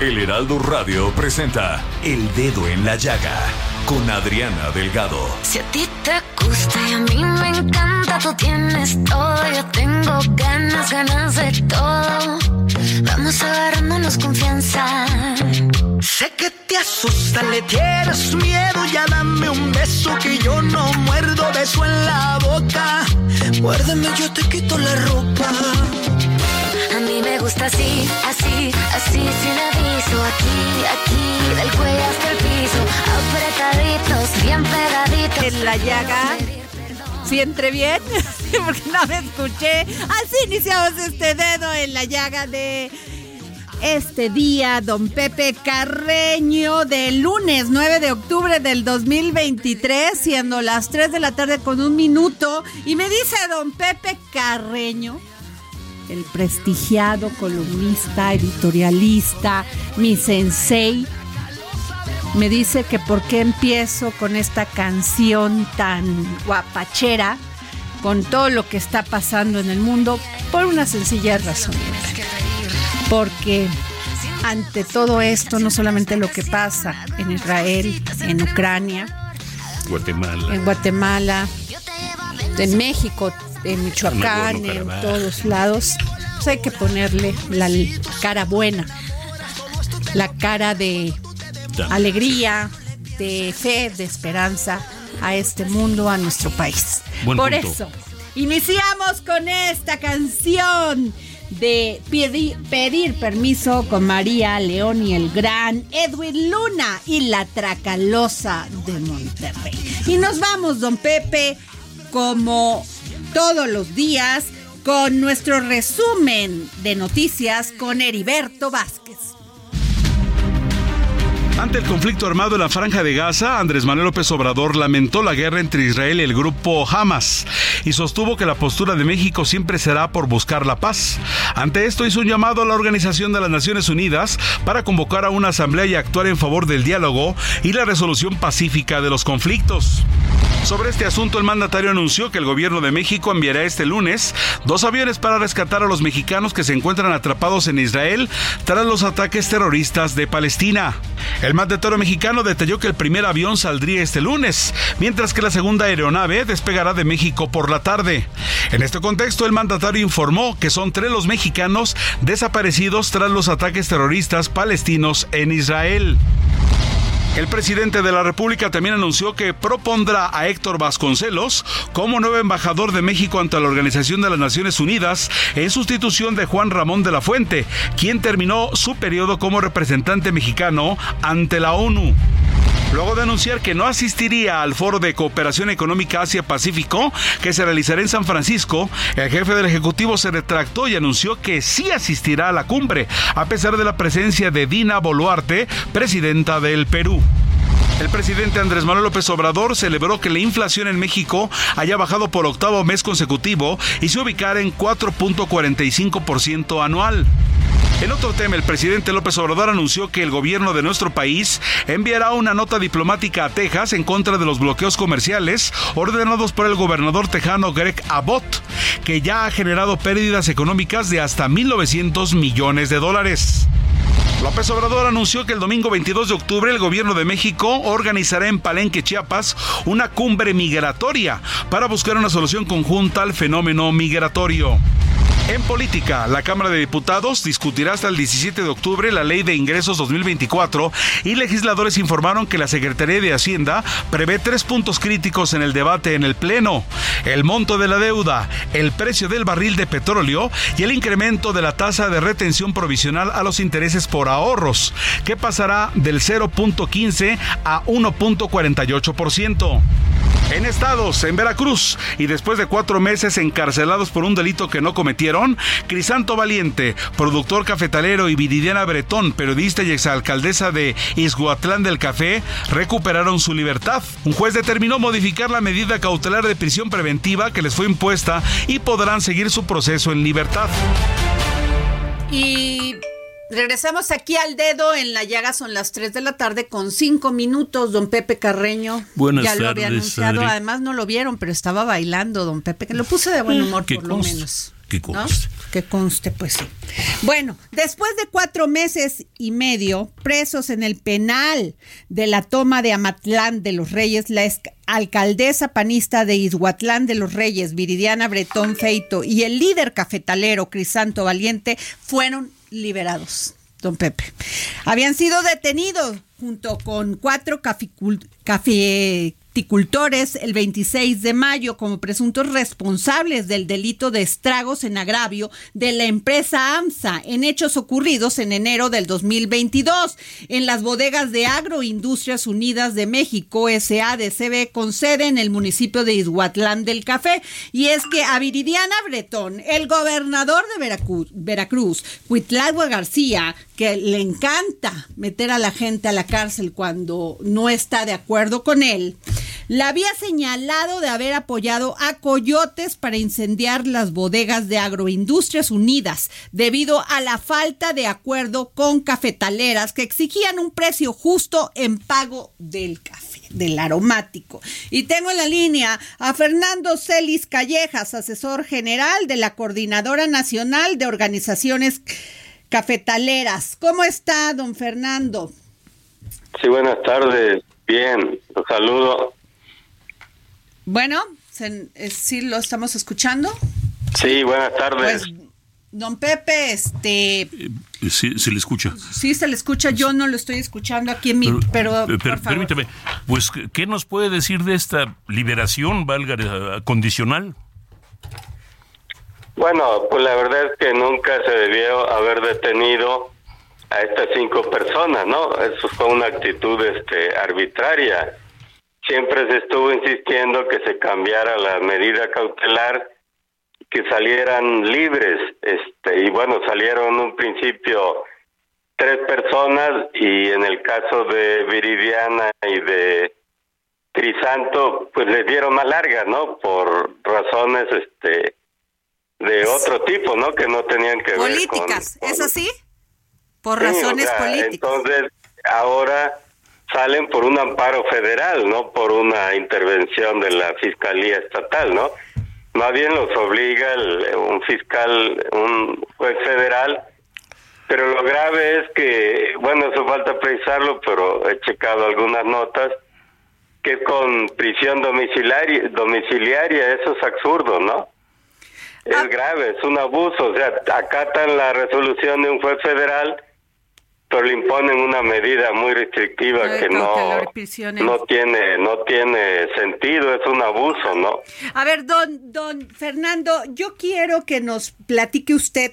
El Heraldo Radio presenta El Dedo en la Llaga con Adriana Delgado. Si a ti te gusta y a mí me encanta, tú tienes todo, yo tengo ganas, ganas de todo. Vamos agarrándonos confianza. Sé que te asusta, le tienes miedo, ya dame un beso que yo no muerdo, beso en la boca. Muérdeme, yo te quito la ropa. Me gusta así, así, así, sin aviso. Aquí, aquí, del cuello hasta el piso. Apretaditos, bien pegaditos. En la llaga. Si entré bien, porque no me escuché. Así iniciamos este dedo en la llaga de este día, don Pepe Carreño, del lunes 9 de octubre del 2023, siendo las 3 de la tarde con un minuto. Y me dice don Pepe Carreño, el prestigiado columnista, editorialista, mi sensei, me dice que por qué empiezo con esta canción tan guapachera, con todo lo que está pasando en el mundo, por una sencilla razón. Porque ante todo esto, no solamente lo que pasa en Israel, en Ucrania, Guatemala. en Guatemala, en México, en Michoacán, en todos lados, pues hay que ponerle la cara buena, la cara de alegría, de fe, de esperanza a este mundo, a nuestro país. Buen Por punto. eso, iniciamos con esta canción de pedir, pedir permiso con María León y el gran Edwin Luna y la Tracalosa de Monterrey. Y nos vamos, don Pepe, como todos los días, con nuestro resumen de noticias con Heriberto Vázquez. Ante el conflicto armado en la franja de Gaza, Andrés Manuel López Obrador lamentó la guerra entre Israel y el grupo Hamas y sostuvo que la postura de México siempre será por buscar la paz. Ante esto hizo un llamado a la Organización de las Naciones Unidas para convocar a una asamblea y actuar en favor del diálogo y la resolución pacífica de los conflictos. Sobre este asunto, el mandatario anunció que el gobierno de México enviará este lunes dos aviones para rescatar a los mexicanos que se encuentran atrapados en Israel tras los ataques terroristas de Palestina. El mandatario mexicano detalló que el primer avión saldría este lunes, mientras que la segunda aeronave despegará de México por la tarde. En este contexto, el mandatario informó que son tres los mexicanos desaparecidos tras los ataques terroristas palestinos en Israel. El presidente de la República también anunció que propondrá a Héctor Vasconcelos como nuevo embajador de México ante la Organización de las Naciones Unidas en sustitución de Juan Ramón de la Fuente, quien terminó su periodo como representante mexicano ante la ONU. Luego de anunciar que no asistiría al foro de cooperación económica Asia-Pacífico que se realizará en San Francisco, el jefe del Ejecutivo se retractó y anunció que sí asistirá a la cumbre, a pesar de la presencia de Dina Boluarte, presidenta del Perú. El presidente Andrés Manuel López Obrador celebró que la inflación en México haya bajado por octavo mes consecutivo y se ubicara en 4.45% anual. En otro tema, el presidente López Obrador anunció que el gobierno de nuestro país enviará una nota diplomática a Texas en contra de los bloqueos comerciales ordenados por el gobernador tejano Greg Abbott, que ya ha generado pérdidas económicas de hasta 1.900 millones de dólares. López Obrador anunció que el domingo 22 de octubre el gobierno de México organizará en Palenque, Chiapas, una cumbre migratoria para buscar una solución conjunta al fenómeno migratorio. En política, la Cámara de Diputados discutirá hasta el 17 de octubre la Ley de Ingresos 2024 y legisladores informaron que la Secretaría de Hacienda prevé tres puntos críticos en el debate en el Pleno. El monto de la deuda, el precio del barril de petróleo y el incremento de la tasa de retención provisional a los intereses por ahorros, que pasará del 0.15 a 1.48%. En estados, en Veracruz, y después de cuatro meses encarcelados por un delito que no cometieron, Crisanto Valiente, productor cafetalero y Viridiana Bretón, periodista y exalcaldesa de Izhuatlán del Café, recuperaron su libertad. Un juez determinó modificar la medida cautelar de prisión preventiva que les fue impuesta y podrán seguir su proceso en libertad. Y regresamos aquí al dedo en la llaga, son las 3 de la tarde con 5 minutos, don Pepe Carreño. Buenas ya lo tardes, había anunciado, Adri. además no lo vieron, pero estaba bailando, don Pepe, que lo puse de buen humor Que por lo menos. Que conste. Pues sí. Bueno, después de cuatro meses y medio presos en el penal de la toma de Amatlán de los Reyes, la alcaldesa panista de Izhuatlán de los Reyes, Viridiana Bretón Feito, y el líder cafetalero Crisanto Valiente fueron liberados. Don Pepe. Habían sido detenidos junto con cuatro caficul- el 26 de mayo como presuntos responsables del delito de estragos en agravio de la empresa AMSA en hechos ocurridos en enero del 2022 en las bodegas de Agroindustrias Unidas de México, SADCB, con sede en el municipio de Izhuatlán del Café. Y es que a Viridiana Bretón, el gobernador de Veracruz, Veracruz García, que le encanta meter a la gente a la cárcel cuando no está de acuerdo con él, la había señalado de haber apoyado a coyotes para incendiar las bodegas de Agroindustrias Unidas debido a la falta de acuerdo con cafetaleras que exigían un precio justo en pago del café, del aromático. Y tengo en la línea a Fernando Celis Callejas, asesor general de la Coordinadora Nacional de Organizaciones Cafetaleras. ¿Cómo está, don Fernando? Sí, buenas tardes. Bien, los saludo. Bueno, se- eh, sí lo estamos escuchando. Sí, buenas tardes. Pues, don Pepe, este, Eh, Sí, se le escucha. sí se le escucha, yo no lo estoy escuchando aquí en mi, pero, eh, permítame, pues, ¿qué- ¿qué nos puede decir de esta liberación, valga, condicional? Bueno, pues la verdad es que nunca se debió haber detenido a estas cinco personas, ¿no? Eso fue una actitud este, arbitraria. Siempre se estuvo insistiendo que se cambiara la medida cautelar, que salieran libres, este, y bueno, salieron en un principio tres personas y en el caso de Viridiana y de Crisanto, pues les dieron más largas, ¿no? Por razones, este, de otro tipo, ¿no? Que no tenían que ver Políticas. ¿es así? Por Sí, o razones sea, políticas. Entonces, ahora salen por un amparo federal, no por una intervención de la Fiscalía Estatal, ¿no? Más bien los obliga el- un fiscal, un juez federal, pero lo grave es que, bueno, eso falta precisarlo, pero he checado algunas notas, que con prisión domiciliaria, domiciliaria, eso es absurdo, ¿no? Es Ah. grave, es un abuso, o sea, acatan la resolución de un juez federal, pero le imponen una medida muy restrictiva Ay, que no, no tiene no tiene sentido, es un abuso, ¿no? A ver, don, don Fernando, yo quiero que nos platique usted,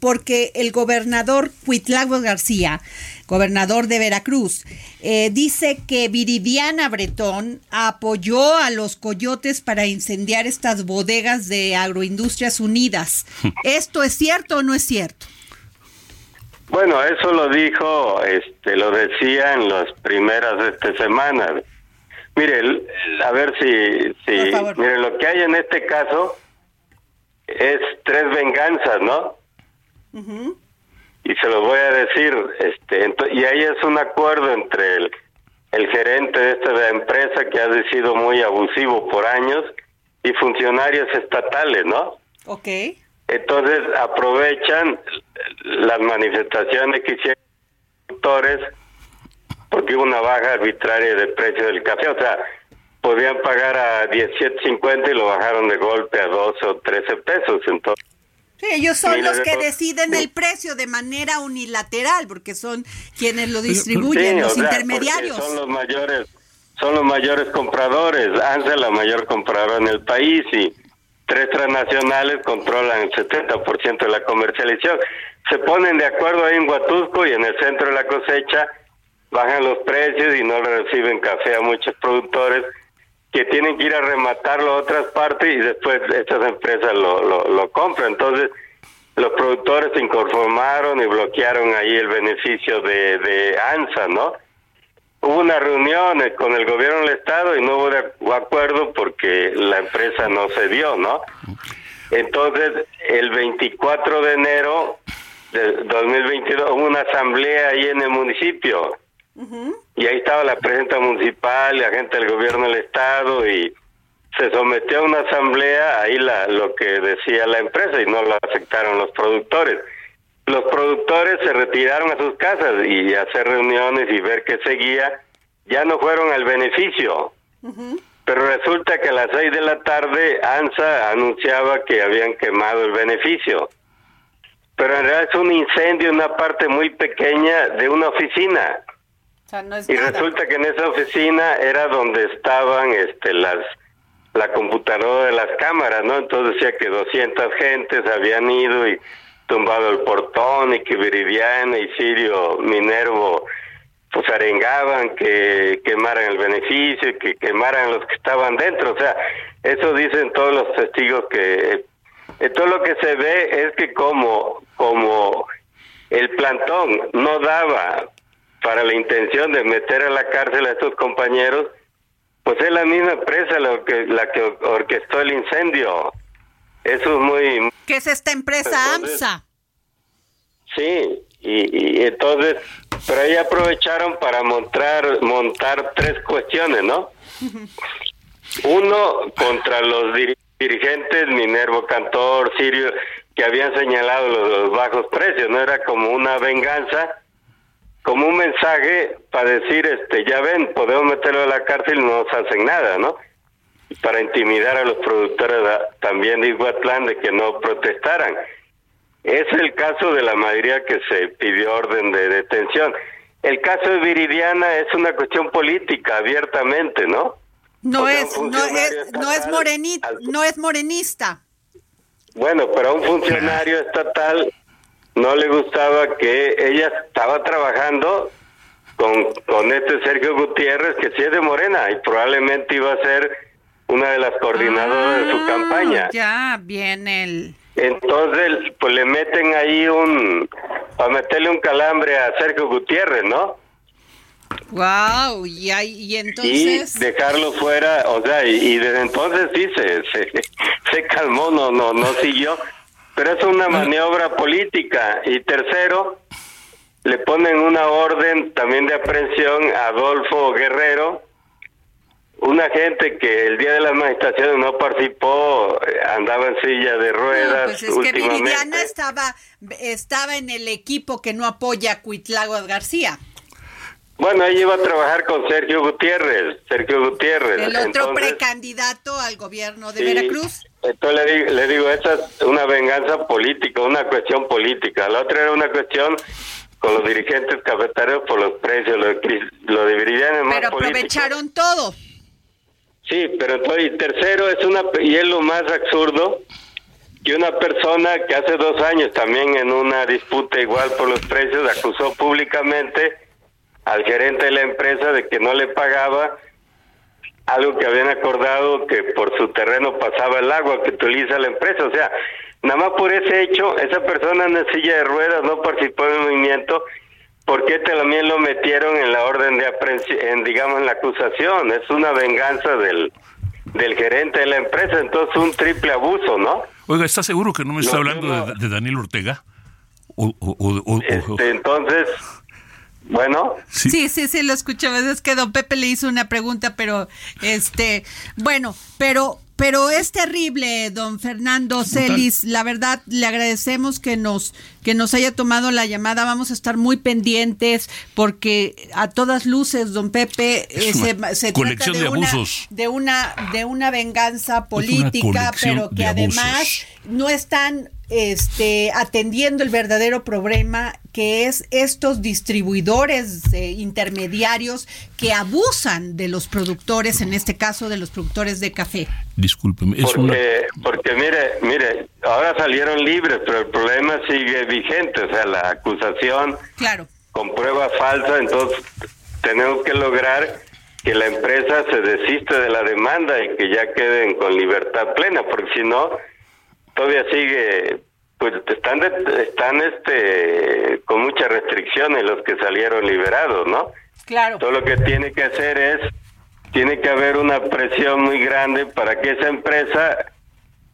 porque el gobernador Cuitlagua García, gobernador de Veracruz, eh, dice que Viridiana Bretón apoyó a los coyotes para incendiar estas bodegas de Agroindustrias Unidas. ¿Esto es cierto o no es cierto? Bueno, eso lo dijo, este, lo decía en las primeras este, semanas. Mire, el- el- a ver si, si, mire, lo que hay en este caso es tres venganzas, ¿no? Y se lo voy a decir, este, y ahí es un acuerdo entre el, el gerente de esta empresa que ha sido muy abusivo por años y funcionarios estatales, ¿no? Ok. Entonces aprovechan las manifestaciones que hicieron los productores porque hubo una baja arbitraria del precio del café. O sea, podían pagar a 17.50 y lo bajaron de golpe a 12 o 13 pesos. Entonces, Sí, ellos son los que de- deciden sí. el precio de manera unilateral, porque son quienes lo distribuyen, Sí, los o sea, intermediarios. Son los mayores, son los mayores compradores. ANSA es la mayor compradora en el país y tres transnacionales controlan el 70% de la comercialización. Se ponen de acuerdo ahí en Huatusco y en el centro de la cosecha bajan los precios y no reciben café a muchos productores que tienen que ir a rematarlo a otras partes y después estas empresas lo, lo, compran. Entonces, los productores se inconformaron y bloquearon ahí el beneficio de ANSA, ¿no? Hubo una reunión eh, con el gobierno del Estado y no hubo de acu- acuerdo porque la empresa no se dio, ¿no? Entonces, el 24 de enero de 2022 hubo una asamblea ahí en el municipio y ahí estaba la presidenta municipal y la gente del gobierno del estado y se sometió a una asamblea ahí la, lo que decía la empresa y no lo aceptaron los productores. Los productores se retiraron a sus casas y hacer reuniones y ver qué seguía, ya no fueron al beneficio. Pero resulta que a las seis de la tarde ANSA anunciaba que habían quemado el beneficio. Pero en realidad es un incendio en una parte muy pequeña de una oficina. O sea, no es Y nada. resulta que en esa oficina era donde estaban este las la computadora de las cámaras, ¿no? Entonces decía que 200 gentes habían ido y tumbado el portón y que Viridiana y Sirio Minervo pues arengaban que quemaran el beneficio y que quemaran los que estaban dentro. O sea, eso dicen todos los testigos que... todo lo que se ve es que como, como el plantón no daba para la intención de meter a la cárcel a estos compañeros, pues es la misma empresa lo que, la que orquestó el incendio. Eso es muy... ¿Qué es esta empresa Entonces- AMSA? Sí, y, y entonces, pero ahí aprovecharon para montar, montar tres cuestiones, ¿no? Uno, contra los diri- dirigentes Minervo Cantor, Sirio, que habían señalado los, los bajos precios, ¿no? Era como una venganza, como un mensaje para decir, este, ya ven, podemos meterlo a la cárcel y no nos hacen nada, ¿no? Para intimidar a los productores también de Iguatlán de que no protestaran. Es el caso de la mayoría que se pidió orden de detención. El caso de Viridiana es una cuestión política, abiertamente, ¿no? No es, no es, no es morenita, no es morenista. Bueno, pero a un funcionario estatal no le gustaba que ella estaba trabajando con, con este Sergio Gutiérrez, que sí es de Morena, y probablemente iba a ser una de las coordinadoras de su Ah, campaña. Ya viene el. Entonces, pues le meten ahí un, para meterle un calambre a Sergio Gutiérrez, ¿no? Wow, y, y entonces. y dejarlo fuera, o sea, y, y desde entonces sí se, se, se calmó, no, no, no siguió, pero es una maniobra política. Y tercero, le ponen una orden también de aprehensión a Adolfo Guerrero, una gente que el día de las manifestaciones no participó, eh, andaba en silla de No, ruedas. pues es que. Viridiana estaba, estaba en el equipo que no apoya a Cuitlagua García. Bueno, ella iba a trabajar con Sergio Gutiérrez, Sergio Gutiérrez. El otro Entonces, precandidato al gobierno de Sí, Veracruz. Entonces le digo, le digo, esa es una venganza política, una cuestión política. La otra era una cuestión con los dirigentes cafeteros por los precios, lo de, lo de Viridiana es más Pero político. aprovecharon todo. Sí, pero entonces, tercero es una, y es lo más absurdo, que una persona que hace dos años también en una disputa igual por los precios acusó públicamente al gerente de la empresa de que no le pagaba algo que habían acordado que por su terreno pasaba el agua que utiliza la empresa. O sea, nada más por ese hecho, esa persona en la silla de ruedas no participó en el movimiento. ¿Por qué también lo metieron en la orden de aprehensión, digamos, en la acusación? Es una venganza del, del gerente de la empresa, entonces un triple abuso, ¿no? Oiga, ¿está seguro que no me está hablando de, Daniel Ortega? Este, entonces, bueno. Sí. sí, sí, lo escuchaba. Es que don Pepe le hizo una pregunta, pero este, bueno, pero pero es terrible, don Fernando Celis. La verdad, le agradecemos que nos, que nos haya tomado la llamada. Vamos a estar muy pendientes porque a todas luces, don Pepe, eh, se, trata de, una, de, una, de una venganza política, pero que además no están este, atendiendo el verdadero problema que es estos distribuidores eh, intermediarios que abusan de los productores, en este caso de los productores de café. Discúlpeme. Es porque, porque mire, mire, ahora salieron libres, pero el problema sigue vigente, o sea, la acusación claro. con pruebas falsas, entonces tenemos que lograr que la empresa se desiste de la demanda y que ya queden con libertad plena, porque si no, todavía sigue pues están están este con muchas restricciones los que salieron liberados, ¿no? Claro. Todo lo que tiene que hacer es tiene que haber una presión muy grande para que esa empresa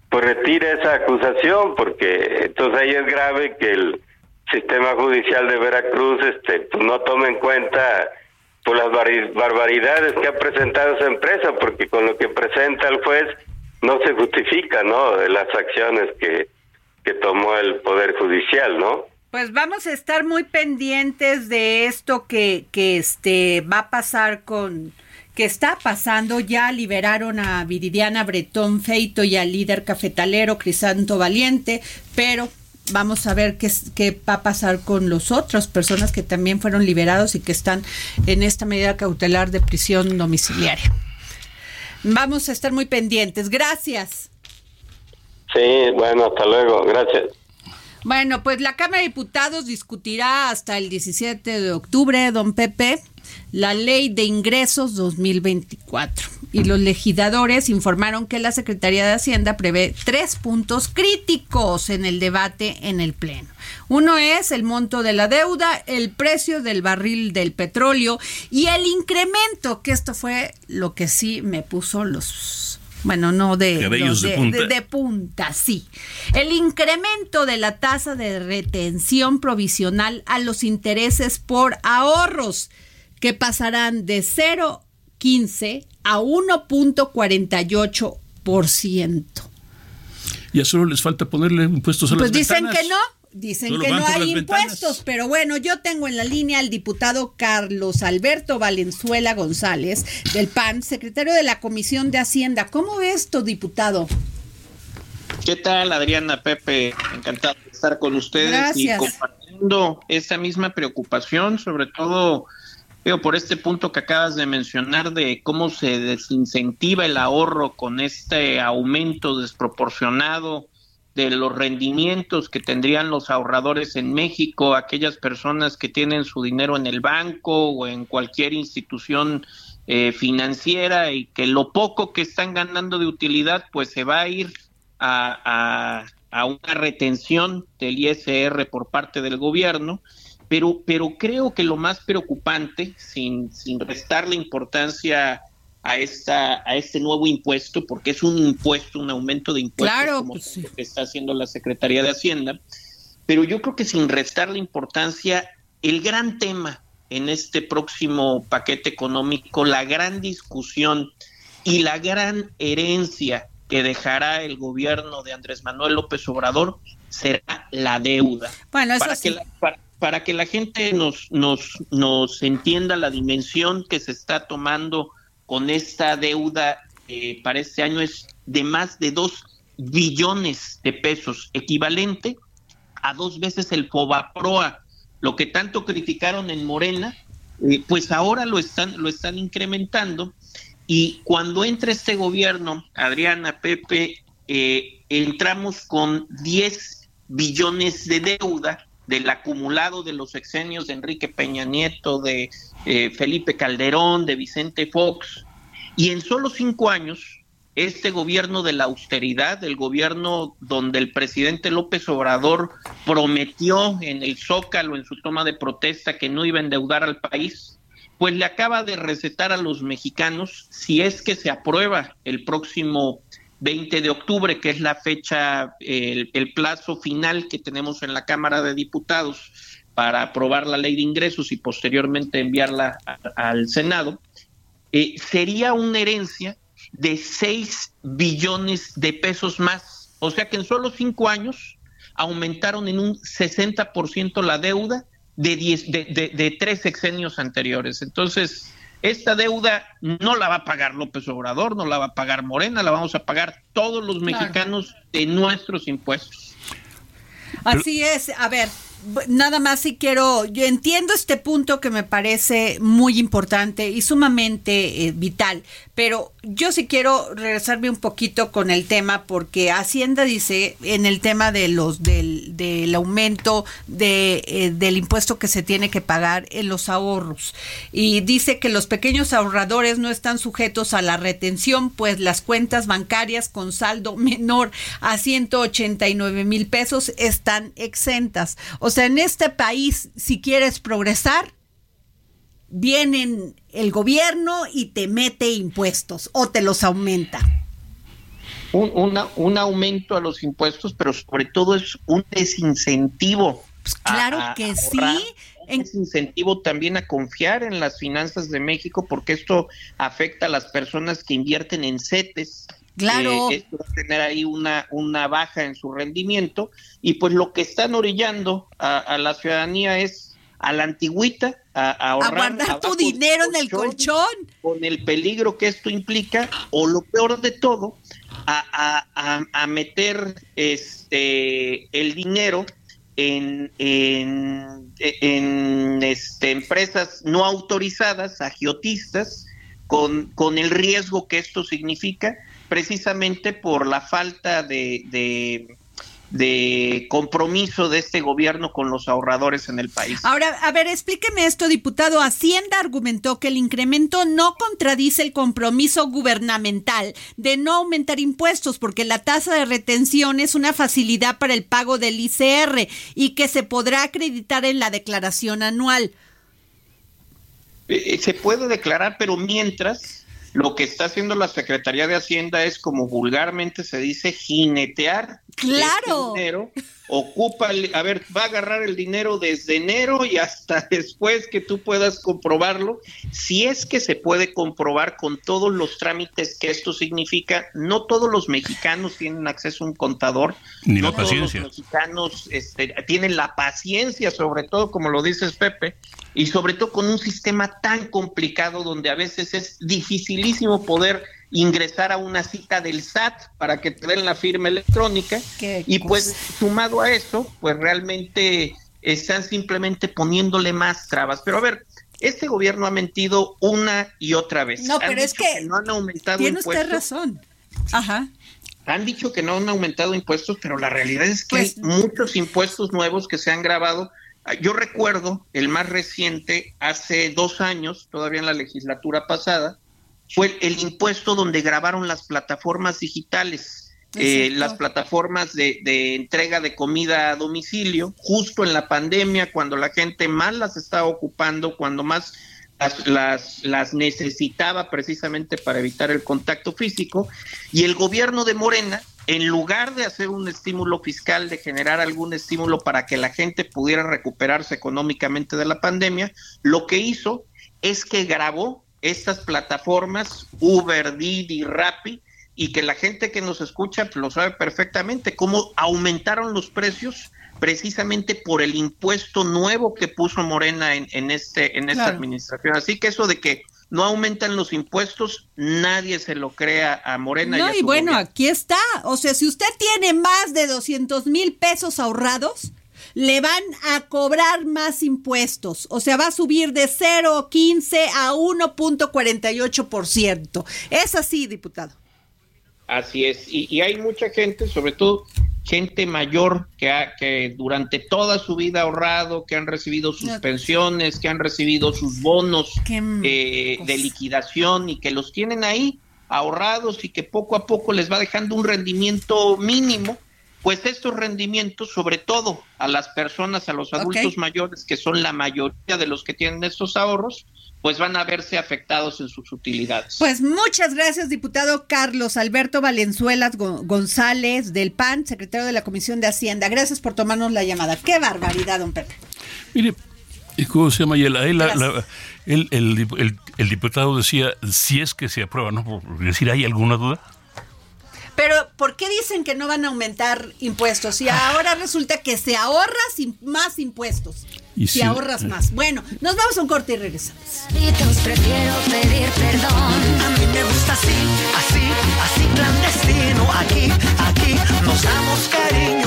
pues retire esa acusación porque entonces ahí es grave que el sistema judicial de Veracruz este pues, no tome en cuenta por las barbaridades que ha presentado esa empresa porque con lo que presenta el juez no se justifica, ¿no? Las acciones que, que tomó el Poder Judicial, ¿no? Pues vamos a estar muy pendientes de esto que, que este va a pasar con que está pasando. Ya liberaron a Viridiana Bretón Feito y al líder cafetalero Crisanto Valiente, pero vamos a ver qué, qué va a pasar con los otros personas que también fueron liberados y que están en esta medida cautelar de prisión domiciliaria. Vamos a estar muy pendientes. Gracias. Sí, bueno, hasta luego. Gracias. Bueno, pues la Cámara de Diputados discutirá hasta el 17 de octubre, don Pepe, la Ley de Ingresos 2024. Y los legisladores informaron que la Secretaría de Hacienda prevé tres puntos críticos en el debate en el Pleno. Uno es el monto de la deuda, el precio del barril del petróleo y el incremento, que esto fue lo que sí me puso los bueno, no de, de, punta. sí. El incremento de la tasa de retención provisional a los intereses por ahorros, que pasarán de 0,15 a 1.48%. Ya solo les falta ponerle impuestos a pues las dicen que no. Dicen que no hay impuestos, pero bueno, yo tengo en la línea al diputado Carlos Alberto Valenzuela González del PAN, secretario de la Comisión de Hacienda. ¿Cómo ves esto, diputado? ¿Qué tal, Adriana Pepe? Encantado de estar con ustedes y compartiendo esta misma preocupación, sobre todo veo por este punto que acabas de mencionar de cómo se desincentiva el ahorro con este aumento desproporcionado de los rendimientos que tendrían los ahorradores en México, aquellas personas que tienen su dinero en el banco o en cualquier institución eh, financiera y que lo poco que están ganando de utilidad pues se va a ir a, a, una retención del ISR por parte del gobierno. Pero, pero creo que lo más preocupante, sin, sin restar la importancia a esta a este nuevo impuesto porque es un impuesto, un aumento de impuestos como pues que está haciendo la Secretaría de Hacienda, pero yo creo que sin restar la importancia el gran tema en este próximo paquete económico, la gran discusión y la gran herencia que dejará el gobierno de Andrés Manuel López Obrador será la deuda. Bueno, eso para sí. que la, para, para que la gente nos, nos, nos entienda la dimensión que se está tomando con esta deuda eh, para este año es de más de dos billones de pesos, equivalente a dos veces el FOBAPROA, lo que tanto criticaron en Morena, eh, pues ahora lo están, lo están incrementando. Y cuando entra este gobierno, Adriana, Pepe, eh, entramos con 10 billones de deuda del acumulado de los exenios de Enrique Peña Nieto, de eh, Felipe Calderón, de Vicente Fox, Y en solo cinco años, este gobierno de la austeridad, el gobierno donde el presidente López Obrador prometió en el Zócalo, en su toma de protesta, que no iba a endeudar al país, pues le acaba de recetar a los mexicanos, si es que se aprueba el próximo 20 de octubre, que es la fecha, el, plazo final que tenemos en la Cámara de Diputados para aprobar la ley de ingresos y posteriormente enviarla al Senado, eh, sería una herencia de 6 billones de pesos más. O sea que en solo cinco años aumentaron en un 60% la deuda de, diez, de, de, de tres sexenios anteriores. Entonces, esta deuda no la va a pagar López Obrador, no la va a pagar Morena, la vamos a pagar todos los mexicanos de nuestros impuestos. Así es, a ver, nada más si quiero, yo entiendo este punto que me parece muy importante y sumamente eh, vital, pero yo sí quiero regresarme un poquito con el tema porque Hacienda dice en el tema de los del, del aumento de, eh, del impuesto que se tiene que pagar en los ahorros y dice que los pequeños ahorradores no están sujetos a la retención pues las cuentas bancarias con saldo menor a 189 mil pesos están exentas. O sea, en este país, si quieres progresar, vienen el gobierno y te mete impuestos o te los aumenta. Un, un aumento a los impuestos, pero sobre todo es un desincentivo. Pues claro que sí. Un desincentivo también a confiar en las finanzas de México, porque esto afecta a las personas que invierten en CETES, Claro. Eh, esto va a tener ahí una, una baja en su rendimiento y pues lo que están orillando a, la ciudadanía es a la antigüita, a, ahorrar. A guardar tu dinero en el colchón. Con el peligro que esto implica, o lo peor de todo, a, a meter este el dinero en, en, en este, empresas no autorizadas, agiotistas, con, con el riesgo que esto significa precisamente por la falta de, de, compromiso de este gobierno con los ahorradores en el país. Ahora, a ver, explíqueme esto, diputado. Hacienda argumentó que el incremento no contradice el compromiso gubernamental de no aumentar impuestos porque la tasa de retención es una facilidad para el pago del ICR y que se podrá acreditar en la declaración anual. Eh, eh, se puede declarar, pero mientras lo que está haciendo la Secretaría de Hacienda es, como vulgarmente se dice, jinetear claro. Este dinero. Ocupa, a ver, va a agarrar el dinero desde enero y hasta después que tú puedas comprobarlo. Si es que se puede comprobar con todos los trámites que esto significa, no todos los mexicanos tienen acceso a un contador. Ni no la paciencia. Todos los mexicanos este, tienen la paciencia, sobre todo, como lo dices Pepe, y sobre todo con un sistema tan complicado donde a veces es dificilísimo poder ingresar a una cita del SAT para que te den la firma electrónica. Y pues sumado a eso pues realmente están simplemente poniéndole más trabas. Pero a ver este gobierno ha mentido una y otra vez. No pero es que, no han aumentado tiene impuestos. usted razón. Ajá. Han dicho que no han aumentado impuestos pero la realidad es que Pues- hay muchos impuestos nuevos que se han grabado. Yo recuerdo el más reciente, hace dos años, todavía en la legislatura pasada, fue el impuesto donde grabaron las plataformas digitales, eh, las plataformas de, de entrega de comida a domicilio, justo en la pandemia, cuando la gente más las estaba ocupando, cuando más las, las, las necesitaba precisamente para evitar el contacto físico, y el gobierno de Morena en lugar de hacer un estímulo fiscal, de generar algún estímulo para que la gente pudiera recuperarse económicamente de la pandemia, lo que hizo es que grabó estas plataformas Uber, Didi, Rappi, y que la gente que nos escucha lo sabe perfectamente, cómo aumentaron los precios precisamente por el impuesto nuevo que puso Morena en, en este en esta Claro. administración. Así que eso de que no aumentan los impuestos, nadie se lo crea a Morena. No, y bueno, gobierno. aquí está. O sea, si usted tiene más de 200 mil pesos ahorrados, le van a cobrar más impuestos. O sea, va a subir de 0,15 a 1.48%. Es así, diputado. Así es, y, y hay mucha gente, sobre todo gente mayor que, que durante toda su vida ha ahorrado, que han recibido sus pensiones, que han recibido sus bonos eh, de liquidación y que los tienen ahí ahorrados y que poco a poco les va dejando un rendimiento mínimo, pues estos rendimientos, sobre todo a las personas, a los adultos mayores, que son la mayoría de los que tienen estos ahorros, pues van a verse afectados en sus utilidades. Pues muchas gracias, diputado Carlos Alberto Valenzuelas González del PAN, secretario de la Comisión de Hacienda. Gracias por tomarnos la llamada. Qué barbaridad, don Pepe. Mire, ¿cómo se llama? El, el, diputado decía, si es que se aprueba, ¿no? Por decir, ¿hay alguna duda? Pero, ¿por qué dicen que no van a aumentar impuestos? Y ahora resulta que se ahorra sin más impuestos. Y si, ahorras más. Bueno, nos vamos a un corte y regresamos. Prefiero pedir perdón. A mí me gusta así, así, así clandestino. Aquí, aquí nos damos cariño.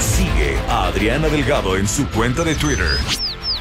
Sigue a Adriana Delgado en su cuenta de Twitter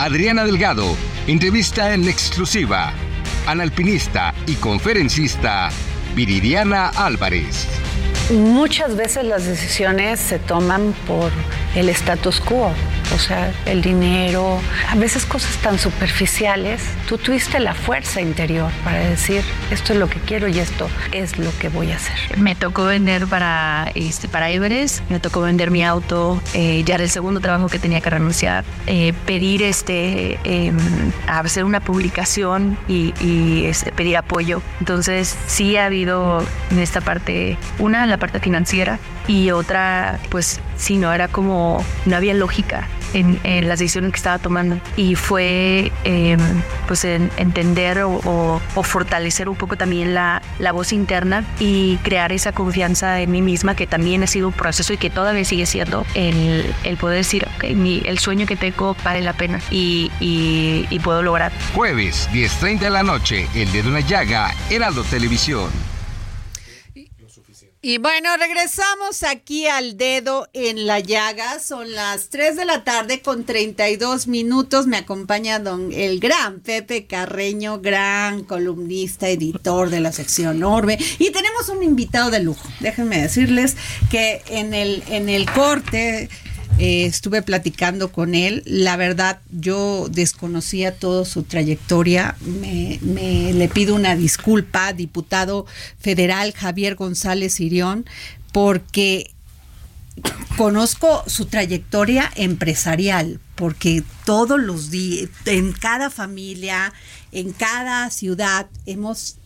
Adriana Delgado, entrevista en exclusiva al alpinista y conferencista Viridiana Álvarez. Muchas veces las decisiones se toman por el status quo, o sea, el dinero, a veces cosas tan superficiales. Tú tuviste la fuerza interior para decir, esto es lo que quiero y esto es lo que voy a hacer. Me tocó vender para, este, para Everest, me tocó vender mi auto, eh, ya era el segundo trabajo que tenía que renunciar, eh, pedir este, em, hacer una publicación y, este, pedir apoyo. Entonces sí ha habido en esta parte, una, la parte financiera y otra, pues sí, no era como, no había lógica en, las decisiones que estaba tomando y fue em, pues en entender o, fortalecer un poco también la, la, voz interna y crear esa confianza en mí misma que también ha sido un proceso y que todavía sigue siendo el, el poder decir mi, el sueño que tengo vale la pena y, y, y puedo lograr. Jueves 10.30 de la noche, El de una llaga, Heraldo Televisión. Y bueno, regresamos aquí al dedo en la llaga. Son las 3 de la tarde con 32 minutos. Me acompaña don el gran Pepe Carreño, gran columnista, editor de la sección Orbe. Y tenemos un invitado de lujo. Déjenme decirles que en el, en el corte eh, estuve platicando con él. La verdad, yo desconocía toda su trayectoria. Me, le pido una disculpa, diputado federal Javier González Irión, porque conozco su trayectoria empresarial, porque todos los días, en cada familia, en cada ciudad, hemos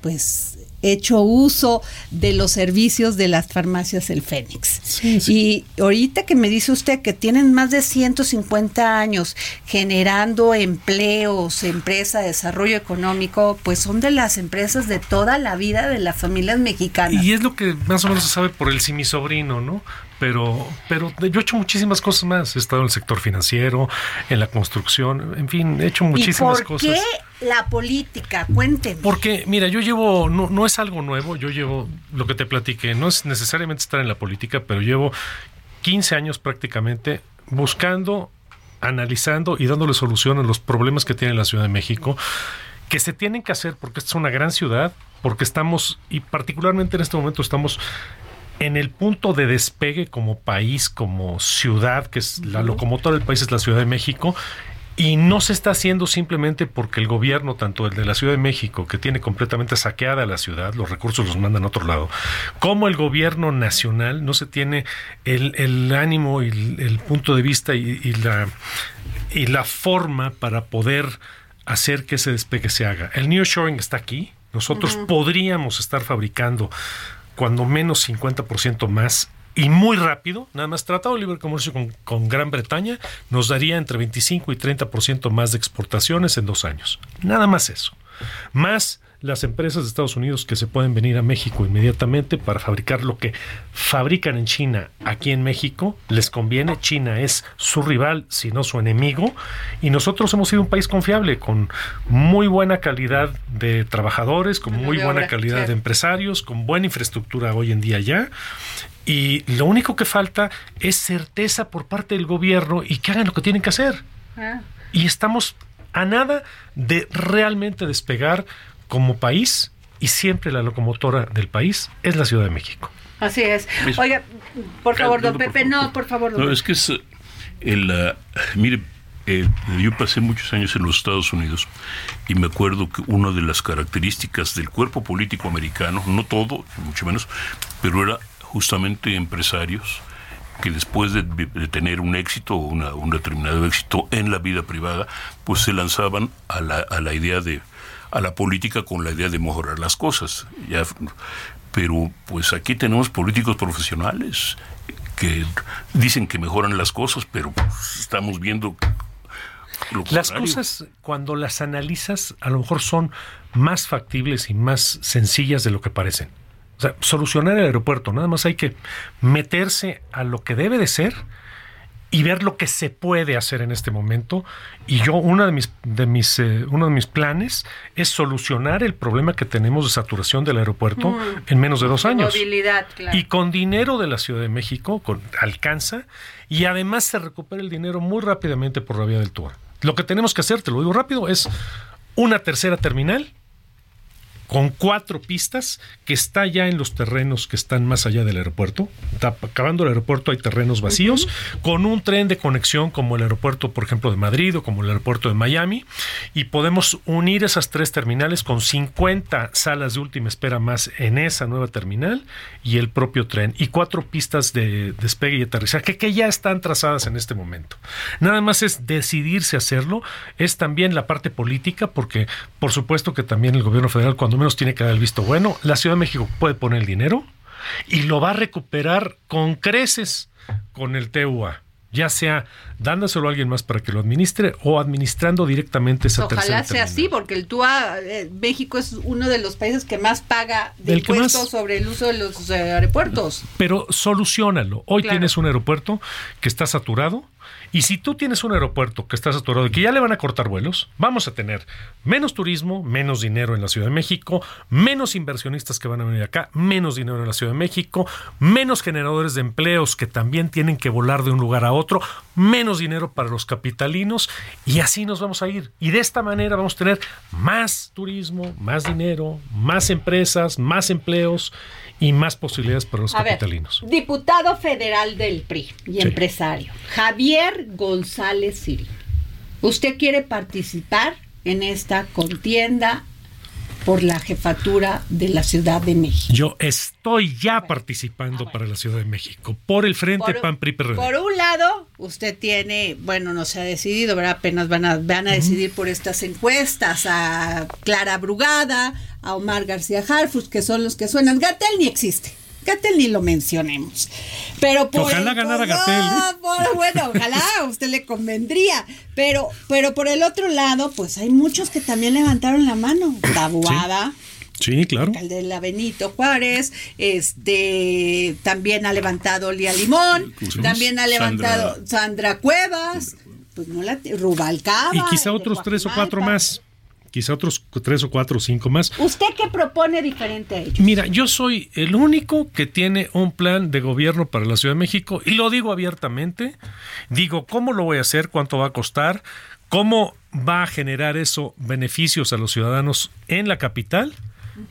pues hecho uso de los servicios de las farmacias El Fénix. Y ahorita que me dice usted que tienen más de 150 años generando empleos, empresa, desarrollo económico, pues son de las empresas de toda la vida de las familias mexicanas. Y es lo que más o menos se sabe por el mi sobrino, ¿no? Pero, pero yo he hecho muchísimas cosas más. He estado en el sector financiero, en la construcción, en fin, he hecho muchísimas ¿Y por cosas. ¿Qué la política? Cuénteme. Porque, mira, yo llevo, no, no es algo nuevo, yo llevo lo que te platiqué, no es necesariamente estar en la política, pero llevo 15 años prácticamente buscando, analizando y dándole solución a los problemas que tiene la Ciudad de México que se tienen que hacer porque esta es una gran ciudad, porque estamos, y particularmente en este momento estamos en el punto de despegue como país, como ciudad, que es la locomotora del país, es la Ciudad de México, y no se está haciendo simplemente porque el gobierno, tanto el de la Ciudad de México, que tiene completamente saqueada la ciudad, los recursos los mandan a otro lado, como el gobierno nacional no se tiene el, ánimo y el, punto de vista y, la, y la forma para poder hacer que ese despegue se haga. El nearshoring está aquí. Nosotros podríamos estar fabricando cuando menos 50% más y muy rápido, nada más Tratado de Libre Comercio con, con, Gran Bretaña nos daría entre 25 y 30% más de exportaciones en dos años. Nada más eso. Más las empresas de Estados Unidos que se pueden venir a México inmediatamente para fabricar lo que fabrican en China aquí en México, les conviene. China es su rival, si no su enemigo. Y nosotros hemos sido un país confiable, con muy buena calidad de trabajadores, con muy buena calidad de empresarios, con buena infraestructura hoy en día ya. Y lo único que falta es certeza por parte del gobierno y que hagan lo que tienen que hacer. Ah. Y estamos a nada de realmente despegar como país y siempre la locomotora del país es la Ciudad de México. Así es. Oiga, por favor, don Pepe, no, por favor. no, es que es el, uh, mire, eh, yo pasé muchos años en los Estados Unidos y me acuerdo que una de las características del cuerpo político americano, no todo, mucho menos, pero era justamente empresarios que después de, tener un éxito o un determinado éxito en la vida privada, pues se lanzaban a la, a la idea de a la política con la idea de mejorar las cosas. Ya, pero pues aquí tenemos políticos profesionales que dicen que mejoran las cosas, pero pues, estamos viendo las cosas, cuando las analizas, a lo mejor son más factibles y más sencillas de lo que parecen. O sea, solucionar el aeropuerto, nada más hay que meterse a lo que debe de ser y ver lo que se puede hacer en este momento. Y yo, uno de mis, de mis, eh, uno de mis planes es solucionar el problema que tenemos de saturación del aeropuerto mm. en menos de dos años. Movilidad, claro. Y con dinero de la Ciudad de México, con, alcanza, y además se recupera el dinero muy rápidamente por la vía del tour. Lo que tenemos que hacer, te lo digo rápido, es una tercera terminal con cuatro pistas que está ya en los terrenos que están más allá del aeropuerto. acabando el aeropuerto hay terrenos vacíos, con un tren de conexión como el aeropuerto, por ejemplo, de Madrid o como el aeropuerto de Miami, y podemos unir esas tres terminales con 50 salas de última espera más en esa nueva terminal y el propio tren, y cuatro pistas de despegue y aterrizaje que ya están trazadas en este momento. Nada más es decidirse hacerlo, es también la parte política, porque por supuesto que también el gobierno federal cuando menos tiene que dar el visto bueno. La Ciudad de México puede poner el dinero y lo va a recuperar con creces con el TUA ya sea dándoselo a alguien más para que lo administre o administrando directamente esa Ojalá sea así, porque el TUA, eh, México es uno de los países que más paga de impuestos sobre el uso de los eh, aeropuertos. Pero solucionalo. Hoy tienes un aeropuerto que está saturado, y si tú tienes un aeropuerto que está saturado y que ya le van a cortar vuelos, vamos a tener menos turismo, menos dinero en la Ciudad de México, menos inversionistas que van a venir acá, menos dinero en la Ciudad de México, menos generadores de empleos que también tienen que volar de un lugar a otro, menos dinero para los capitalinos y así nos vamos a ir. Y de esta manera vamos a tener más turismo, más dinero, más empresas, más empleos y más posibilidades para los capitalinos. diputado federal del PRI y empresario, Javier González Siri. ¿Usted quiere participar en esta contienda por la jefatura de la Ciudad de México. Yo estoy ya participando para la Ciudad de México por el Frente Por- PAN PRI PRD. Por un lado, usted tiene, bueno, no se ha decidido, ¿verdad? Apenas van a, van a decidir por estas encuestas a Clara Brugada, a Omar García Harfus, que son los que suenan. Gatel ni existe. Gatel ni lo mencionemos. Pero por Ojalá el- ganara no, Gatell, ¿eh? por- bueno, ojalá a usted le convendría. Pero, pero por el otro lado, pues hay muchos que también levantaron la mano. Tabuada. Sí, claro. alcalde de la Benito Juárez, este también ha levantado Lía Limón, también ha levantado Sandra, Cuevas, pues no la Rubalcaba. Y quizá otros tres o cuatro más. Quizá otros tres o cuatro o cinco más. ¿Usted qué propone diferente a ellos? Mira, yo soy el único que tiene un plan de gobierno para la Ciudad de México y lo digo abiertamente. Digo, ¿cómo lo voy a hacer? ¿Cuánto va a costar? ¿Cómo va a generar eso beneficios a los ciudadanos en la capital?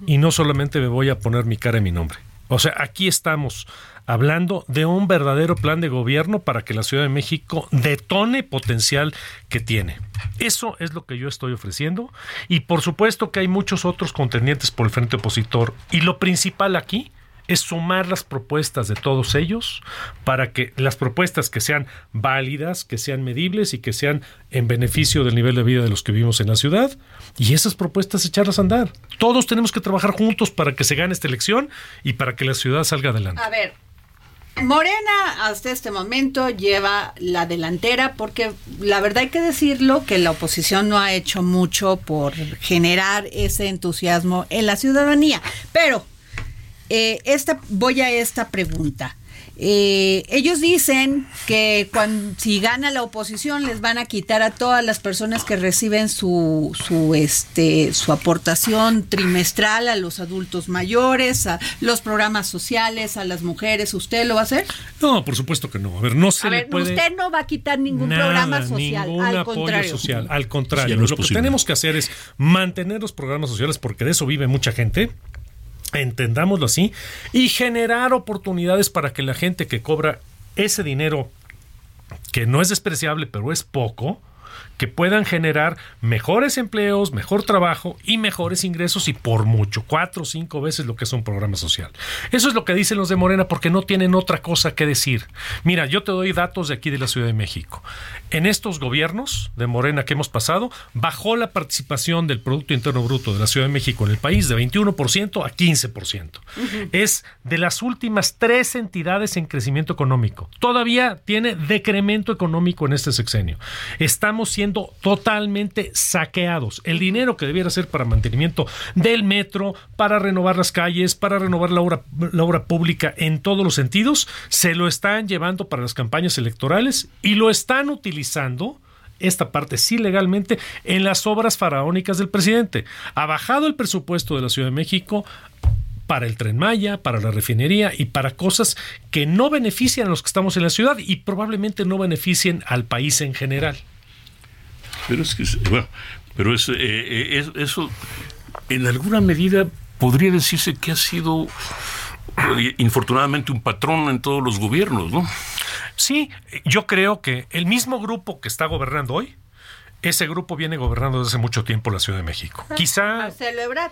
Y no solamente me voy a poner mi cara y mi nombre. O sea, aquí estamos hablando de un verdadero plan de gobierno para que la Ciudad de México detone potencial que tiene. Eso es lo que yo estoy ofreciendo y por supuesto que hay muchos otros contendientes por el frente opositor y lo principal aquí es sumar las propuestas de todos ellos para que las propuestas que sean válidas, que sean medibles y que sean en beneficio del nivel de vida de los que vivimos en la ciudad y esas propuestas echarlas a andar. Todos tenemos que trabajar juntos para que se gane esta elección y para que la ciudad salga adelante. A ver, Morena hasta este momento lleva la delantera porque la verdad hay que decirlo que la oposición no ha hecho mucho por generar ese entusiasmo en la ciudadanía. Pero eh, esta, voy a esta pregunta. Eh, ellos dicen que cuando, si gana la oposición les van a quitar a todas las personas que reciben su, su, este, su aportación trimestral a los adultos mayores, a los programas sociales, a las mujeres. ¿Usted lo va a hacer? No, por supuesto que no. A ver, no se a le ver, puede usted no va a quitar ningún Nada, programa social. ningún Al apoyo contrario. social. Al contrario, Sí, no es lo que tenemos que hacer es mantener los programas sociales porque de eso vive mucha gente. Entendámoslo así y generar oportunidades para que la gente que cobra ese dinero que no es despreciable, pero es poco, que puedan generar mejores empleos, mejor trabajo y mejores ingresos y por mucho, cuatro o cinco veces lo que es un programa social. Eso es lo que dicen los de Morena porque no tienen otra cosa que decir. Mira, yo te doy datos de aquí de la Ciudad de México. En estos gobiernos de Morena que hemos pasado, bajó la participación del Producto Interno Bruto de la Ciudad de México en el país de 21% a 15%. Es de las últimas tres entidades en crecimiento económico. Todavía tiene decremento económico en este sexenio. Estamos siendo totalmente saqueados. El dinero que debiera ser para mantenimiento del metro, para renovar las calles, para renovar la obra, la obra pública en todos los sentidos, se lo están llevando para las campañas electorales y lo están utilizando esta parte sí legalmente en las obras faraónicas del presidente. Ha bajado el presupuesto de la Ciudad de México para el tren Maya, para la refinería y para cosas que no benefician a los que estamos en la ciudad y probablemente no beneficien al país en general. Pero es que, bueno, pero es, eh, eh, es- eso, en alguna medida, podría decirse que ha sido, infortunadamente, un patrón en todos los gobiernos, ¿no? Sí, yo creo que el mismo grupo que está gobernando hoy, ese grupo viene gobernando desde hace mucho tiempo la Ciudad de México. Quizá, Marcelo Ebrard.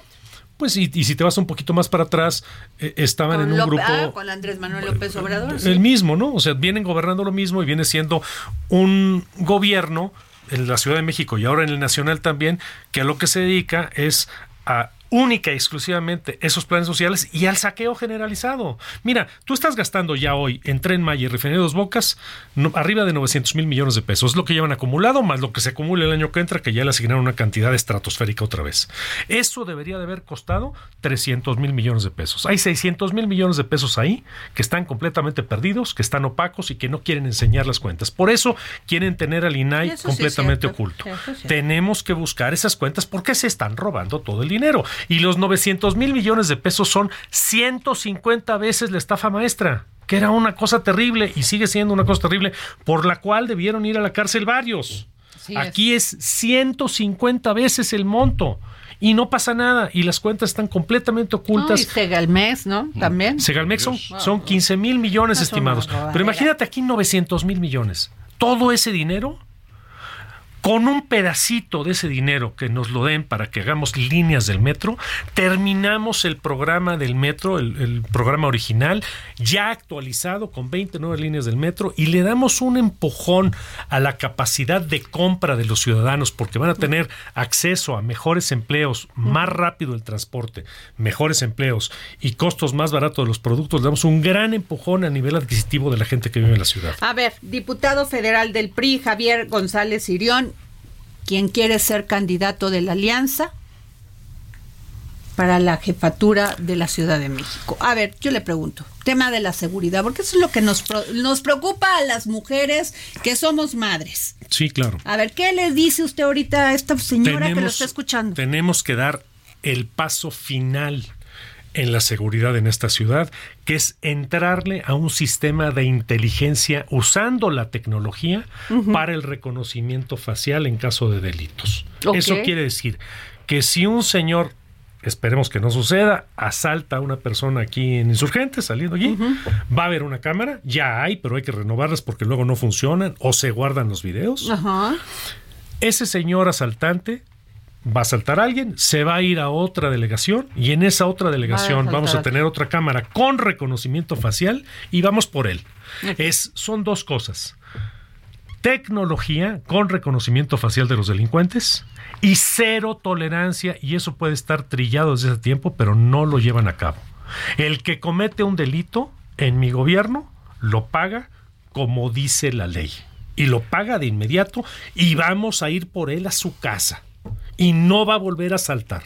pues, y, y si te vas un poquito más para atrás, eh, estaban en un grupo... ah, con Andrés Manuel López Obrador. sí. el mismo, ¿no? O sea, vienen gobernando lo mismo y viene siendo un gobierno en la Ciudad de México y ahora en el Nacional también, que a lo que se dedica es a única y exclusivamente esos planes sociales y al saqueo generalizado. Mira, tú estás gastando ya hoy en Tren Maya y Refinería Dos Bocas no- arriba de 900 mil millones de pesos. Es lo que llevan acumulado, más lo que se acumula el año que entra, que ya le asignaron una cantidad estratosférica otra vez. Eso debería de haber costado 300 mil millones de pesos. Hay 600 mil millones de pesos ahí que están completamente perdidos, que están opacos y que no quieren enseñar las cuentas. Por eso quieren tener al INAI sí completamente oculto. Tenemos que buscar esas cuentas porque se están robando todo el dinero. Y los 900 mil millones de pesos son 150 veces la estafa maestra, que era una cosa terrible y sigue siendo una cosa terrible por la cual debieron ir a la cárcel varios. Sí es. Aquí es 150 veces el monto. Y no pasa nada. Y las cuentas están completamente No, y ocultas. Segalmex, ¿no? También. Segalmex son, son 15 mil millones No, estimados. Pero imagínate aquí 900 mil millones. Todo ese dinero con un pedacito de ese dinero que nos lo den para que hagamos líneas del metro, terminamos el programa del metro, el, programa original, ya actualizado con 29 líneas del metro y le damos un empujón a la capacidad de compra de los ciudadanos porque van a tener acceso a mejores empleos, más rápido el transporte, mejores empleos y costos más baratos de los productos. Le damos un gran empujón a nivel adquisitivo de la gente que vive en la ciudad. A ver, diputado federal del PRI, Javier González Sirión, quien quiere ser candidato de la alianza para la jefatura de la Ciudad de México. A ver, yo le pregunto, tema de la seguridad, porque eso es lo que nos, nos preocupa a las mujeres que somos madres. Sí, claro. A ver, ¿qué le dice usted ahorita a esta señora que lo está escuchando? Tenemos que dar el paso final en la seguridad en esta ciudad, que es entrarle a un sistema de inteligencia usando la tecnología para el reconocimiento facial en caso de delitos. Eso quiere decir que si un señor esperemos que no suceda, asalta a una persona aquí en Insurgentes, saliendo allí, va a haber una cámara, ya hay, pero hay que renovarlas porque luego no funcionan o se guardan los videos. Ese señor asaltante va a saltar alguien, se va a ir a otra delegación y en esa otra delegación vamos a tener otra cámara con reconocimiento facial y vamos por él. Es, son dos cosas. Tecnología con reconocimiento facial de los delincuentes y cero tolerancia y eso puede estar trillado desde ese tiempo, pero no lo llevan a cabo. El que comete un delito en mi gobierno lo paga como dice la ley y lo paga de inmediato y vamos a ir por él a su casa y no va a volver a saltar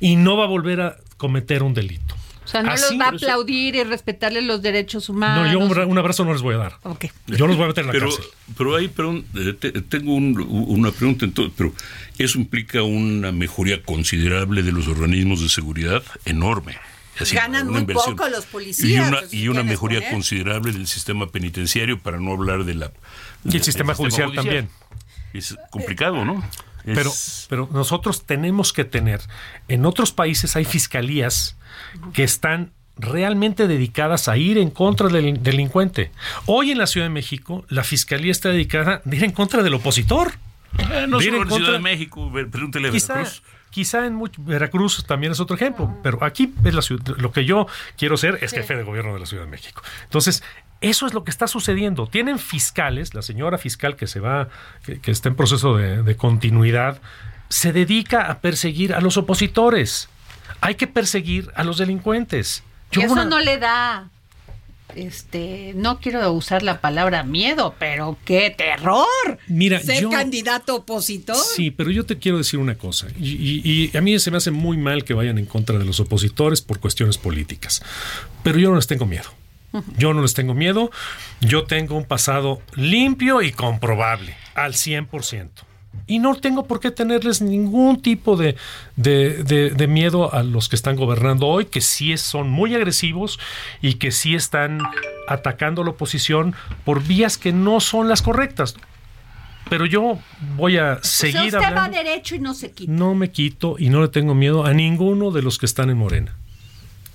y no va a volver a cometer un delito. O sea, no los va a aplaudir y respetarle los derechos humanos. No, yo un, abrazo no les voy a dar. Okay. Yo los voy a meter en la pero, cárcel. Pero ahí, perdón, eh, tengo una pregunta, entonces, pero eso implica una mejoría considerable de los organismos de seguridad enorme. Ganan muy poco los policías. Y una, mejoría considerable del sistema penitenciario, para no hablar de la... Y el sistema, judicial, también. Es complicado, ¿no? Pero, pero nosotros tenemos que tener, en otros países hay fiscalías que están realmente dedicadas a ir en contra del delincuente. Hoy en la Ciudad de México, la fiscalía está dedicada a ir en contra del opositor. Eh, no solo en Ciudad de México, pregúntele a Veracruz. Quizá en Veracruz también es otro ejemplo, pero aquí es la ciudad, lo que yo quiero ser es jefe de gobierno de la Ciudad de México. Entonces, eso es lo que está sucediendo. Tienen fiscales, la señora fiscal que se va, que, está en proceso de, continuidad, se dedica a perseguir a los opositores. Hay que perseguir a los delincuentes. eso no le da este, no quiero usar la palabra miedo, pero qué terror. Mira, ser candidato opositor. Sí, pero yo te quiero decir una cosa, y, a mí se me hace muy mal que vayan en contra de los opositores por cuestiones políticas, pero yo no les tengo miedo. Yo no les tengo miedo. Yo tengo un pasado limpio y comprobable, al 100%. Y no tengo por qué tenerles ningún tipo de, de, miedo a los que están gobernando hoy, que sí son muy agresivos y que sí están atacando a la oposición por vías que no son las correctas. Pero yo voy a seguir usted va derecho y no se quita. No me quito y no le tengo miedo a ninguno de los que están en Morena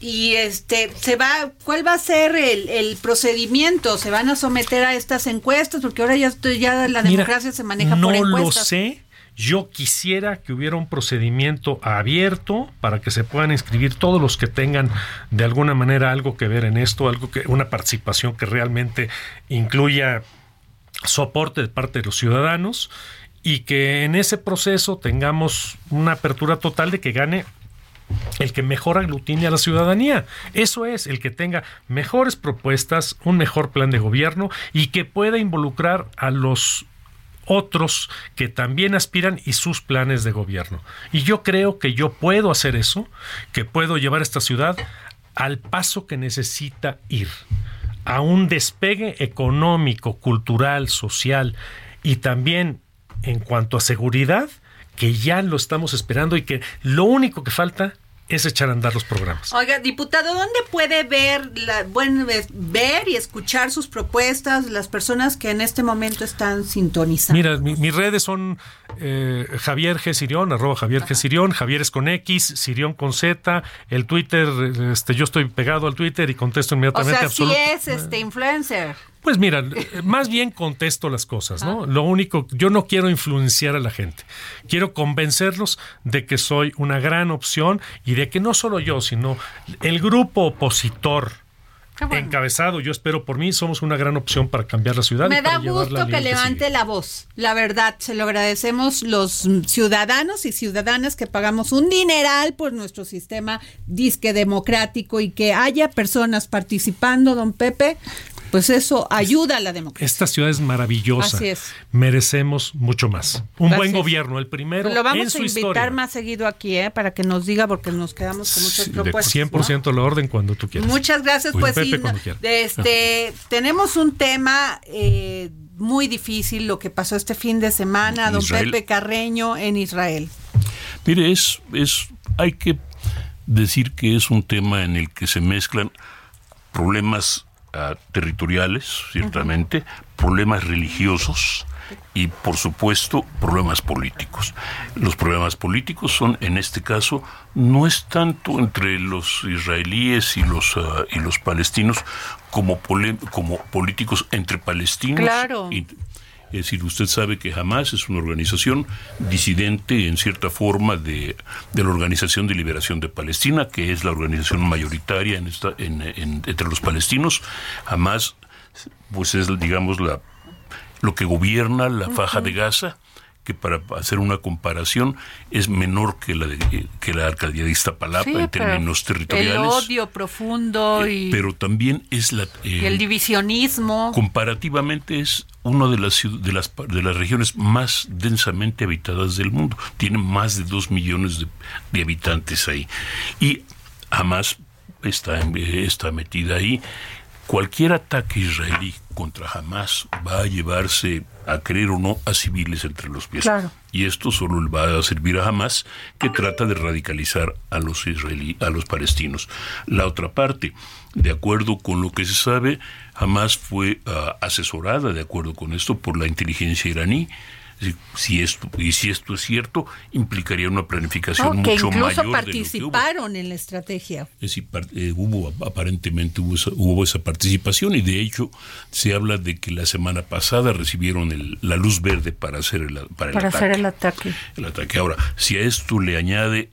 y este se va cuál va a ser el, procedimiento se van a someter a estas encuestas porque ahora ya ya la democracia se maneja por encuestas no lo sé. Yo quisiera que hubiera un procedimiento abierto para que se puedan inscribir todos los que tengan de alguna manera algo que ver en esto, algo que una participación que realmente incluya soporte de parte de los ciudadanos y que en ese proceso tengamos una apertura total de que gane el que mejor aglutine a la ciudadanía. Eso es, el que tenga mejores propuestas, un mejor plan de gobierno y que pueda involucrar a los otros que también aspiran y sus planes de gobierno. Y yo creo que yo puedo hacer eso, que puedo llevar esta ciudad al paso que necesita ir, a un despegue económico, cultural, social y también en cuanto a seguridad, que ya lo estamos esperando y que lo único que falta es echar a andar los programas. Oiga, diputado, ¿dónde puede ver, la, bueno, ver y escuchar sus propuestas las personas que en este momento están sintonizando? Mira, mis redes son eh, Javier G. Sirión, arroba Javier G. Sirión, Javier es con X, Sirión con Z, el Twitter, este, yo estoy pegado al Twitter y contesto inmediatamente. O sea, sí es este influencer. Pues mira, más bien contesto las cosas, ¿no? Lo único, yo no quiero influenciar a la gente. Quiero convencerlos de que soy una gran opción y de que no solo yo, sino el grupo opositor encabezado, yo espero por mí, somos una gran opción para cambiar la ciudad. Me da gusto que levante la voz, la verdad, se lo agradecemos los ciudadanos y ciudadanas que pagamos un dineral por nuestro sistema disque democrático y que haya personas participando, don Pepe, pues eso ayuda a la democracia. Esta ciudad es maravillosa. Así es. Merecemos mucho más. Un buen gobierno, el primero Lo vamos en su a invitar más seguido aquí, ¿eh? Para que nos diga, porque nos quedamos con muchas propuestas. 100% la orden cuando tú quieras. Muchas gracias. pues sí, este, tenemos un tema eh, muy difícil, lo que pasó este fin de semana, don Pepe Carreño en Israel. Mire, es, es, hay que decir que es un tema en el que se mezclan problemas territoriales, ciertamente, problemas religiosos y, por supuesto, problemas políticos. Los problemas políticos son, en este caso, no es tanto entre los israelíes y los, ah, y los palestinos como, como políticos entre palestinos y es decir, usted sabe que Hamas es una organización disidente en cierta forma de, la Organización de Liberación de Palestina, que es la organización mayoritaria en esta, en, entre los palestinos. Hamas, pues es, digamos, la, lo que gobierna la faja de Gaza que para hacer una comparación es menor que la de, que la alcaldía de Iztapalapa en términos territoriales. El odio profundo eh, y pero también es la eh, el divisionismo. Comparativamente es una de las de las de las regiones más densamente habitadas del mundo. Tiene más de dos millones de, de habitantes ahí y jamás está está metida ahí Cualquier ataque israelí contra Hamas va a llevarse a creer o no a civiles entre los pies. Y esto solo le va a servir a Hamas, que trata de radicalizar a los israelí, a los palestinos. La otra parte, de acuerdo con lo que se sabe, Hamas fue ah, asesorada, de acuerdo con esto, por la inteligencia iraní si esto y si esto es cierto implicaría una planificación mucho que incluso participaron en la estrategia. Es decir, eh, hubo aparentemente hubo esa, participación y de hecho se habla de que la semana pasada recibieron la luz verde para hacer el para, para hacer el ataque. el ataque. Ahora si a esto le añade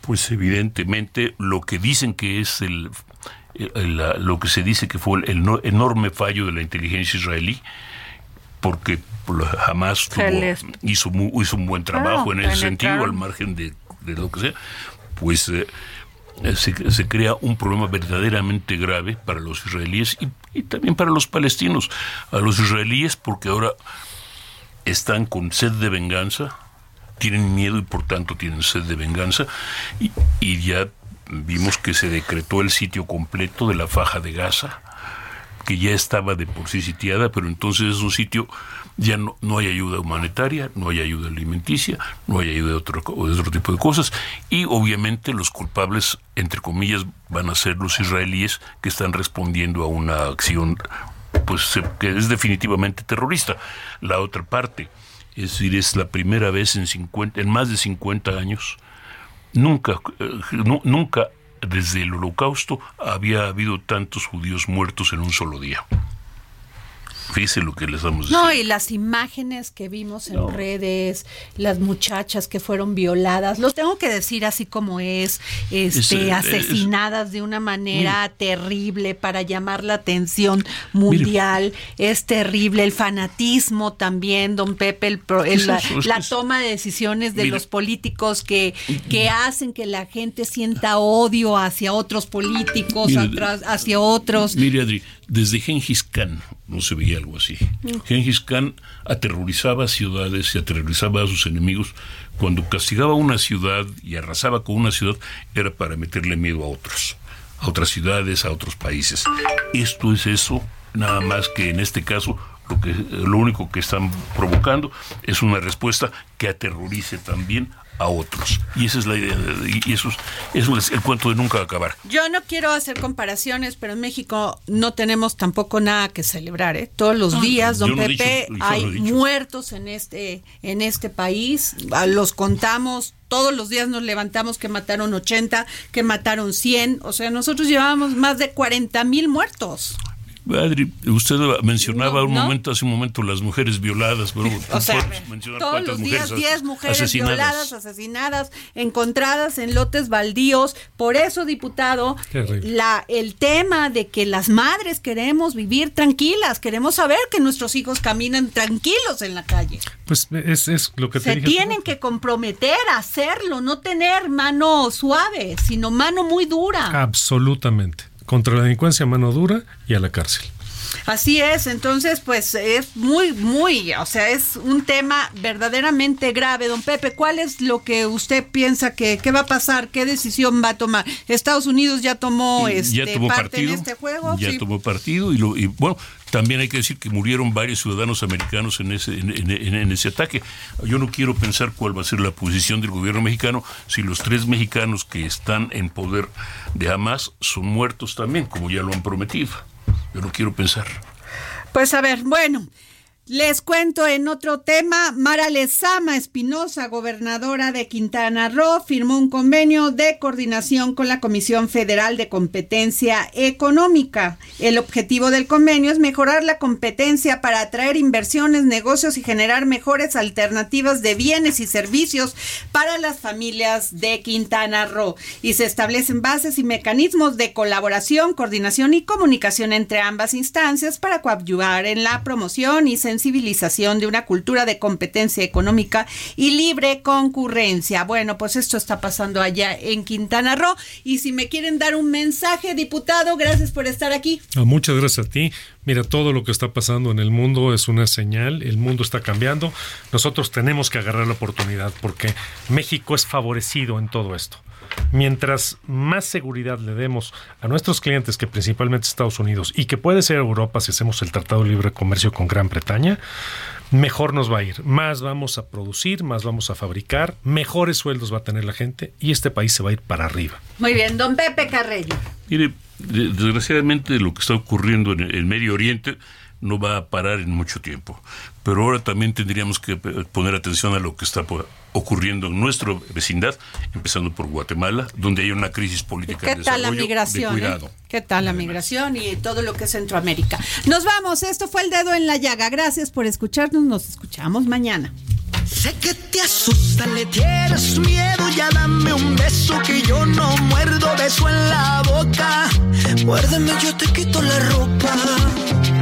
pues evidentemente lo que dicen que es el, lo que se dice que fue el enorme fallo de la inteligencia israelí porque jamás hizo, hizo un buen trabajo en ese sentido, al margen de, lo que sea, pues eh, se, crea un problema verdaderamente grave para los israelíes y, también para los palestinos. A los israelíes porque ahora están con sed de venganza, tienen miedo y por tanto tienen sed de venganza y, y ya vimos que se decretó el sitio completo de la faja de Gaza que ya estaba de por sí sitiada, pero entonces es un sitio, ya no, no hay ayuda humanitaria, no hay ayuda alimenticia, no hay ayuda de otro, de otro tipo de cosas, y obviamente los culpables, entre comillas, van a ser los israelíes que están respondiendo a una acción pues que es definitivamente terrorista. La otra parte, es decir, es la primera vez en 50, en más de 50 años, nunca, eh, nunca desde el holocausto había habido tantos judíos muertos en un solo día. Fíjese lo que les. No, y las imágenes que vimos en redes, las muchachas que fueron violadas, los tengo que decir así como es, este, asesinadas de una manera terrible para llamar la atención mundial. es terrible el fanatismo también, don Pepe, el, la, toma de decisiones de los políticos que, que hacen que la gente sienta odio hacia otros políticos, hacia otros. Mire, Adri, desde Gengis Khan no se veía algo así. Gengis Khan aterrorizaba ciudades y aterrorizaba a sus enemigos. Cuando castigaba una ciudad y arrasaba con una ciudad, era para meterle miedo a otros, a otras ciudades, a otros países. Esto es eso, nada más que en este caso lo, que, lo único que están provocando es una respuesta que aterrorice también a otros. Y esa es la idea, y eso es, eso es el cuento de nunca acabar. Yo no quiero hacer comparaciones, pero en México no tenemos tampoco nada que celebrar. ¿eh? Todos los días, don Pepe, hay muertos en este, en este país. Los contamos todos los días nos levantamos que mataron 80, que mataron 100, o sea, nosotros llevábamos más de 40 mil muertos. Adri, usted mencionaba un momento, hace un momento, las mujeres violadas, pero o sea, todos los días 10 mujeres violadas, asesinadas, encontradas en lotes baldíos. Por eso, diputado, la, el tema de que las madres queremos vivir tranquilas, queremos saber que nuestros hijos caminan tranquilos en la calle. Pues es, es lo que te Se tienen que comprometer a hacerlo, no tener mano suave, sino mano muy dura. Absolutamente contra la delincuencia mano dura y a la cárcel. Así es, entonces pues es muy, muy, o sea, es un tema verdaderamente grave. Don Pepe, ¿cuál es lo que usted piensa que qué va a pasar? ¿Qué decisión va a tomar? Estados Unidos ya tomó, este, parte en este juego. Ya tomó partido y, lo, y bueno, también hay que decir que murieron varios ciudadanos americanos en ese, en, ese ataque. Yo no quiero pensar cuál va a ser la posición del gobierno mexicano si los tres mexicanos que están en poder de Hamas son muertos también, como ya lo han prometido. Yo no quiero pensar. Pues a ver, bueno, les cuento en otro tema, Mara Lezama Espinosa, gobernadora de Quintana Roo, firmó un convenio de coordinación con la Comisión Federal de Competencia Económica. El objetivo del convenio es mejorar la competencia para atraer inversiones, negocios y generar mejores alternativas de bienes y servicios para las familias de Quintana Roo. Y se establecen bases y mecanismos de colaboración, coordinación y comunicación entre ambas instancias para coadyuvar en la promoción y sensibilización de una cultura de competencia económica y libre concurrencia. Bueno, pues esto está pasando allá en Quintana Roo. Y si me quieren dar un mensaje, diputado, gracias por estar aquí. Ah, muchas gracias a ti. Mira, todo lo que está pasando en el mundo es una señal, el mundo está cambiando. Nosotros tenemos que agarrar la oportunidad porque México es favorecido en todo esto mientras más seguridad le demos a nuestros clientes, que principalmente Estados Unidos, y que puede ser Europa si hacemos el Tratado de Libre Comercio con Gran Bretaña, mejor nos va a ir. Más vamos a producir, más vamos a fabricar, mejores sueldos va a tener la gente y este país se va a ir para arriba. Muy bien, don Pepe Carrello. Mire, desgraciadamente lo que está ocurriendo en el Medio Oriente no va a parar en mucho tiempo. Pero ahora también tendríamos que poner atención a lo que está ocurriendo en nuestra vecindad, empezando por Guatemala, donde hay una crisis política ¿Qué tal la migración? Eh? ¿Qué tal la migración y todo lo que es Centroamérica? Nos vamos, esto fue el dedo en la llaga. Gracias por escucharnos, nos escuchamos mañana. Sé que te asusta, le tienes miedo, ya dame un beso que yo no muerdo, beso en la boca. Muérdeme, yo te quito la ropa.